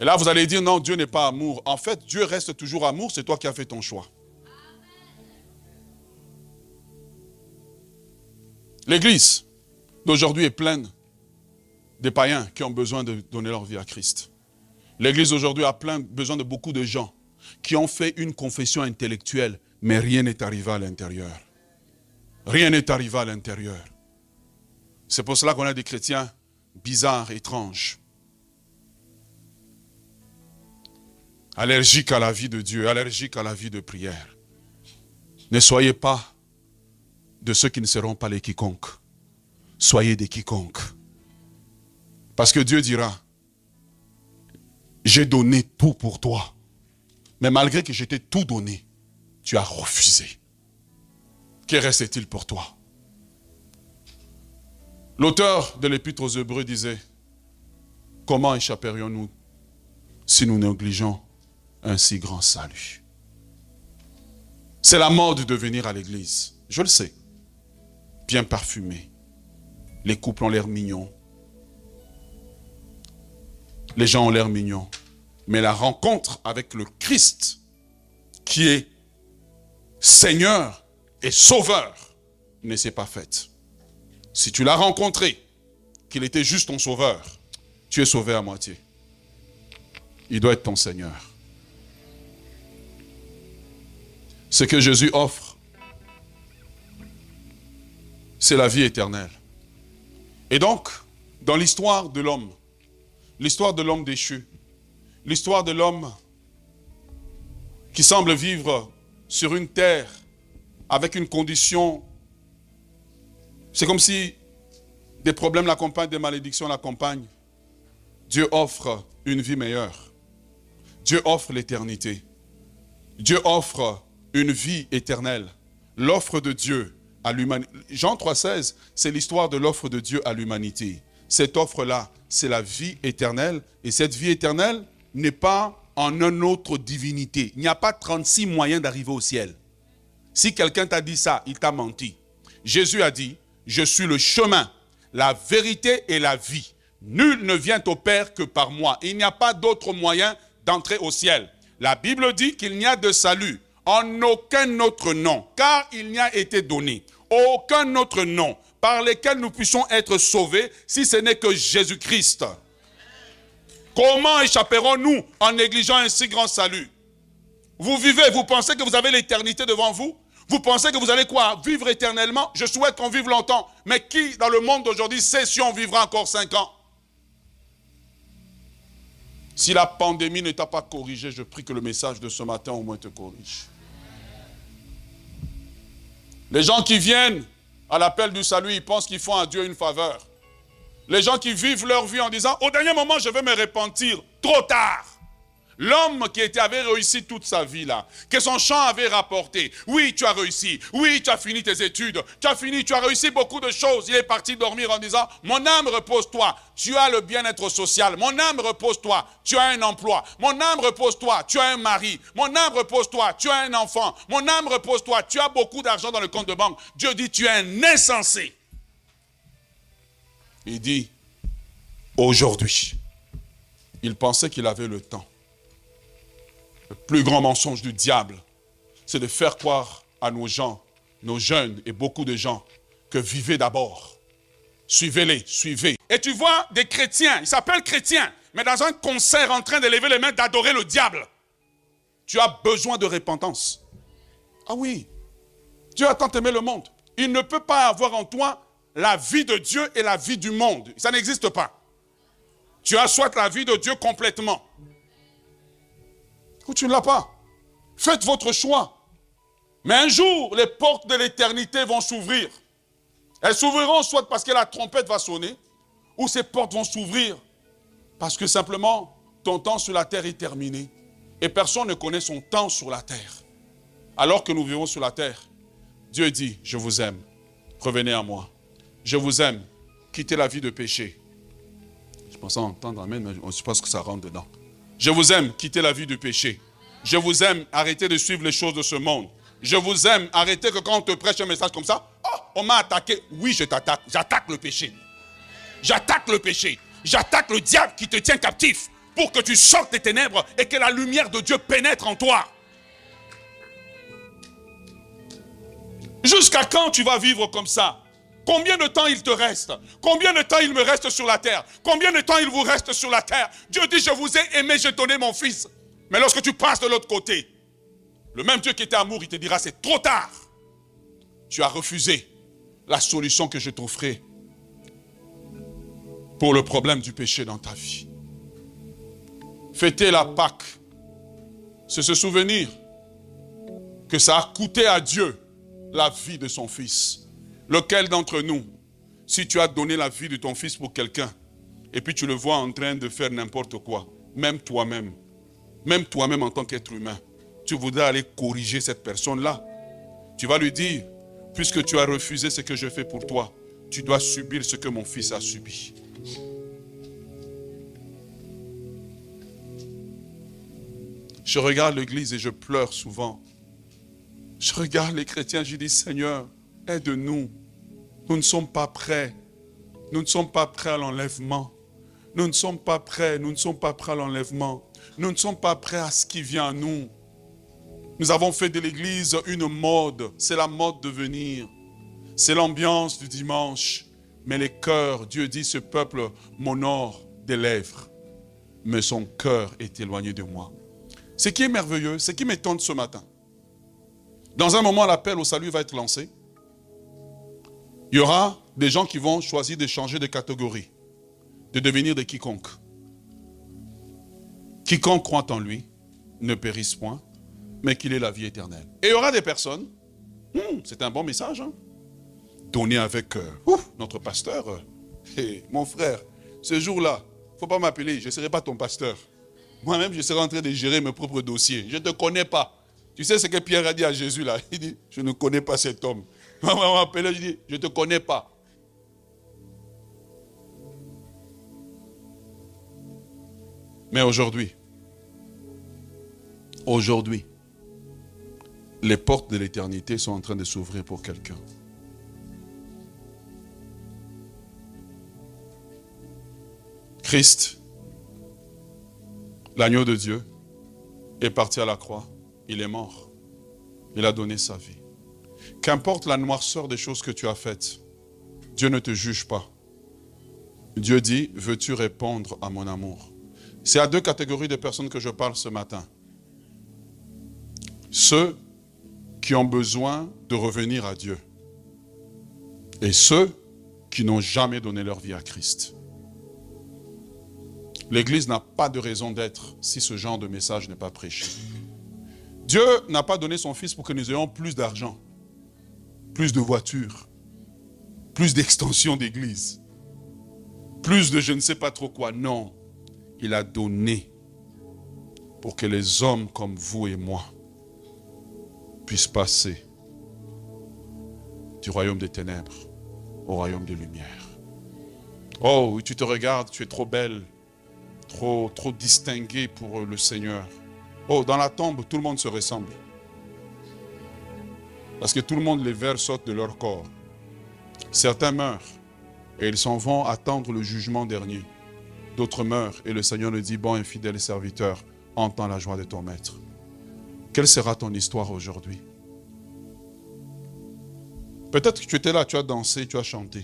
Et là, vous allez dire, non, Dieu n'est pas amour. En fait, Dieu reste toujours amour, c'est toi qui as fait ton choix. L'église d'aujourd'hui est pleine des païens qui ont besoin de donner leur vie à Christ. L'église d'aujourd'hui a besoin de beaucoup de gens qui ont fait une confession intellectuelle, mais rien n'est arrivé à l'intérieur. Rien n'est arrivé à l'intérieur. C'est pour cela qu'on a des chrétiens bizarres, étranges. Allergiques à la vie de Dieu, allergiques à la vie de prière. Ne soyez pas de ceux qui ne seront pas les quiconques. Soyez des quiconques. Parce que Dieu dira, j'ai donné tout pour toi. Mais malgré que j'étais tout donné, tu as refusé. Que restait-il pour toi? L'auteur de l'épître aux Hébreux disait, comment échapperions-nous si nous négligeons un si grand salut? C'est la mode de venir à l'église, je le sais bien parfumé. Les couples ont l'air mignons. Les gens ont l'air mignons. Mais la rencontre avec le Christ, qui est Seigneur et sauveur ne s'est pas faite. Si tu l'as rencontré, qu'il était juste ton sauveur, tu es sauvé à moitié. Il doit être ton Seigneur. Ce que Jésus offre, c'est la vie éternelle. Et donc, dans l'histoire de l'homme, l'histoire de l'homme déchu, l'histoire de l'homme qui semble vivre sur une terre avec une condition, c'est comme si des problèmes l'accompagnent, des malédictions l'accompagnent. Dieu offre une vie meilleure. Dieu offre l'éternité. Dieu offre une vie éternelle. L'offre de Dieu Jean 3,16, c'est l'histoire de l'offre de Dieu à l'humanité. Cette offre-là, c'est la vie éternelle. Et cette vie éternelle n'est pas en une autre divinité. Il n'y a pas 36 moyens d'arriver au ciel. Si quelqu'un t'a dit ça, il t'a menti. Jésus a dit, je suis le chemin, la vérité et la vie. Nul ne vient au Père que par moi. Il n'y a pas d'autre moyen d'entrer au ciel. La Bible dit qu'il n'y a de salut en aucun autre nom, car il n'y a été donné aucun autre nom par lequel nous puissions être sauvés, si ce n'est que Jésus-Christ. Comment échapperons-nous en négligeant un si grand salut? Vous vivez, vous pensez que vous avez l'éternité devant vous? Vous pensez que vous allez quoi? Vivre éternellement? Je souhaite qu'on vive longtemps. Mais qui dans le monde d'aujourd'hui sait si on vivra encore cinq ans? Si la pandémie ne t'a pas corrigé, je prie que le message de ce matin au moins te corrige. Les gens qui viennent à l'appel du salut, ils pensent qu'ils font à Dieu une faveur. Les gens qui vivent leur vie en disant, au dernier moment, je vais me repentir. Trop tard. L'homme qui était, avait réussi toute sa vie là, que son champ avait rapporté. Oui, tu as réussi. Oui, tu as fini tes études. Tu as fini, tu as réussi beaucoup de choses. Il est parti dormir en disant, mon âme repose-toi. Tu as le bien-être social. Mon âme repose-toi. Tu as un emploi. Mon âme repose-toi. Tu as un mari. Mon âme repose-toi. Tu as un enfant. Mon âme repose-toi. Tu as beaucoup d'argent dans le compte de banque. Dieu dit, tu es un insensé. Il dit, aujourd'hui, il pensait qu'il avait le temps le plus grand mensonge du diable, c'est de faire croire à nos gens, nos jeunes et beaucoup de gens, que vivez d'abord. Suivez-les, suivez. Et tu vois des chrétiens, ils s'appellent chrétiens, mais dans un concert en train de lever les mains, d'adorer le diable. Tu as besoin de repentance. Ah oui, Dieu a tant aimé le monde. Il ne peut pas avoir en toi la vie de Dieu et la vie du monde. Ça n'existe pas. Tu as soit la vie de Dieu complètement, ou tu ne l'as pas. Faites votre choix. Mais un jour, les portes de l'éternité vont s'ouvrir. Elles s'ouvriront soit parce que la trompette va sonner, ou ces portes vont s'ouvrir parce que simplement ton temps sur la terre est terminé. Et personne ne connaît son temps sur la terre. Alors que nous vivons sur la terre, Dieu dit, je vous aime, revenez à moi. Je vous aime, quittez la vie de péché. Je pense entendre Amen, mais je pense que ça rentre dedans. Je vous aime, quittez la vie du péché. Je vous aime, arrêtez de suivre les choses de ce monde. Je vous aime, arrêtez que quand on te prêche un message comme ça, oh, on m'a attaqué. Oui, je t'attaque. J'attaque le péché. J'attaque le péché. J'attaque le diable qui te tient captif pour que tu sortes des ténèbres et que la lumière de Dieu pénètre en toi. Jusqu'à quand tu vas vivre comme ça? Combien de temps il te reste? Combien de temps il me reste sur la terre? Combien de temps il vous reste sur la terre? Dieu dit, je vous ai aimé, j'ai donné mon fils. Mais lorsque tu passes de l'autre côté, le même Dieu qui était amour, il te dira, c'est trop tard. Tu as refusé la solution que je t'offrais pour le problème du péché dans ta vie. Fêter la Pâque, c'est se souvenir que ça a coûté à Dieu la vie de son fils. Lequel d'entre nous, si tu as donné la vie de ton fils pour quelqu'un, et puis tu le vois en train de faire n'importe quoi, même toi-même, même toi-même en tant qu'être humain, tu voudrais aller corriger cette personne-là. Tu vas lui dire, puisque tu as refusé ce que je fais pour toi, tu dois subir ce que mon fils a subi. Je regarde l'église et je pleure souvent. Je regarde les chrétiens, je dis, Seigneur, aide-nous nous ne sommes pas prêts. Nous ne sommes pas prêts à l'enlèvement. Nous ne sommes pas prêts. Nous ne sommes pas prêts à l'enlèvement. Nous ne sommes pas prêts à ce qui vient à nous. Nous avons fait de l'église une mode. C'est la mode de venir. C'est l'ambiance du dimanche. Mais les cœurs, Dieu dit, ce peuple m'honore des lèvres. Mais son cœur est éloigné de moi. Ce qui est merveilleux, ce qui m'étonne ce matin. Dans un moment, l'appel au salut va être lancé. Il y aura des gens qui vont choisir de changer de catégorie, de devenir de quiconque. Quiconque croit en lui ne périsse point, mais qu'il ait la vie éternelle. Et il y aura des personnes, hmm, c'est un bon message, hein, donné avec euh, notre pasteur. Euh, mon frère, ce jour-là, il ne faut pas m'appeler, je ne serai pas ton pasteur. Moi-même, je serai en train de gérer mes propres dossiers. Je ne te connais pas. Tu sais ce que Pierre a dit à Jésus là? Il dit, je ne connais pas cet homme. Maman m'a appelé, je dis, je ne te connais pas. Mais aujourd'hui, aujourd'hui, les portes de l'éternité sont en train de s'ouvrir pour quelqu'un. Christ, l'agneau de Dieu, est parti à la croix. Il est mort. Il a donné sa vie. Qu'importe la noirceur des choses que tu as faites, Dieu ne te juge pas. Dieu dit, veux-tu répondre à mon amour? C'est à deux catégories de personnes que je parle ce matin. Ceux qui ont besoin de revenir à Dieu. Et ceux qui n'ont jamais donné leur vie à Christ. L'Église n'a pas de raison d'être si ce genre de message n'est pas prêché. Dieu n'a pas donné son Fils pour que nous ayons plus d'argent, plus de voitures, plus d'extensions d'église, plus de je ne sais pas trop quoi. Non, il a donné pour que les hommes comme vous et moi puissent passer du royaume des ténèbres au royaume des lumières. Oh, tu te regardes, tu es trop belle, trop, trop distinguée pour le Seigneur. Oh, dans la tombe, tout le monde se ressemble. Parce que tout le monde, les vers sortent de leur corps. Certains meurent et ils s'en vont attendre le jugement dernier. D'autres meurent et le Seigneur nous dit, bon et fidèle serviteur, entends la joie de ton maître. Quelle sera ton histoire aujourd'hui? Peut-être que tu étais là, tu as dansé, tu as chanté.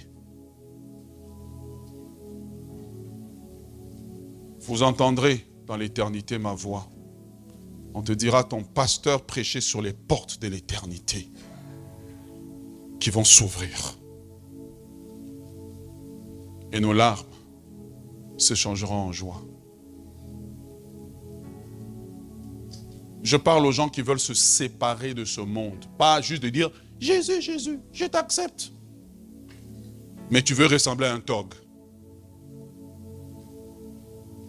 Vous entendrez dans l'éternité ma voix. On te dira ton pasteur prêchait sur les portes de l'éternité qui vont s'ouvrir. Et nos larmes se changeront en joie. Je parle aux gens qui veulent se séparer de ce monde. Pas juste de dire, Jésus, Jésus, je t'accepte. Mais tu veux ressembler à un tog.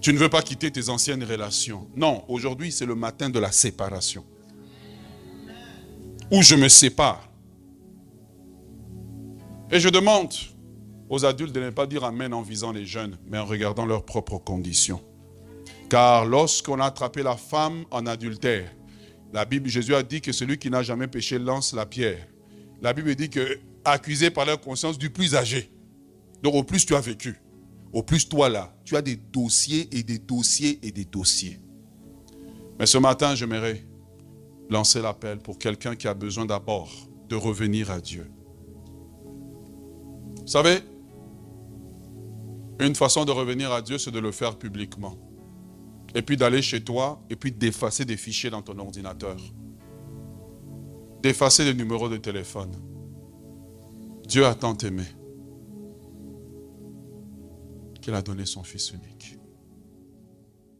Tu ne veux pas quitter tes anciennes relations. Non, aujourd'hui c'est le matin de la séparation. Où je me sépare. Et je demande aux adultes de ne pas dire Amen en visant les jeunes, mais en regardant leurs propres conditions. Car lorsqu'on a attrapé la femme en adultère, la Bible, Jésus a dit que celui qui n'a jamais péché lance la pierre. La Bible dit que accusé par leur conscience du plus âgé. Donc au plus tu as vécu, au plus toi là, tu as des dossiers et des dossiers et des dossiers. Mais ce matin, j'aimerais lancer l'appel pour quelqu'un qui a besoin d'abord de revenir à Dieu. Vous savez, une façon de revenir à Dieu, c'est de le faire publiquement. Et puis d'aller chez toi et puis d'effacer des fichiers dans ton ordinateur. D'effacer des numéros de téléphone. Dieu a tant aimé qu'il a donné son Fils unique.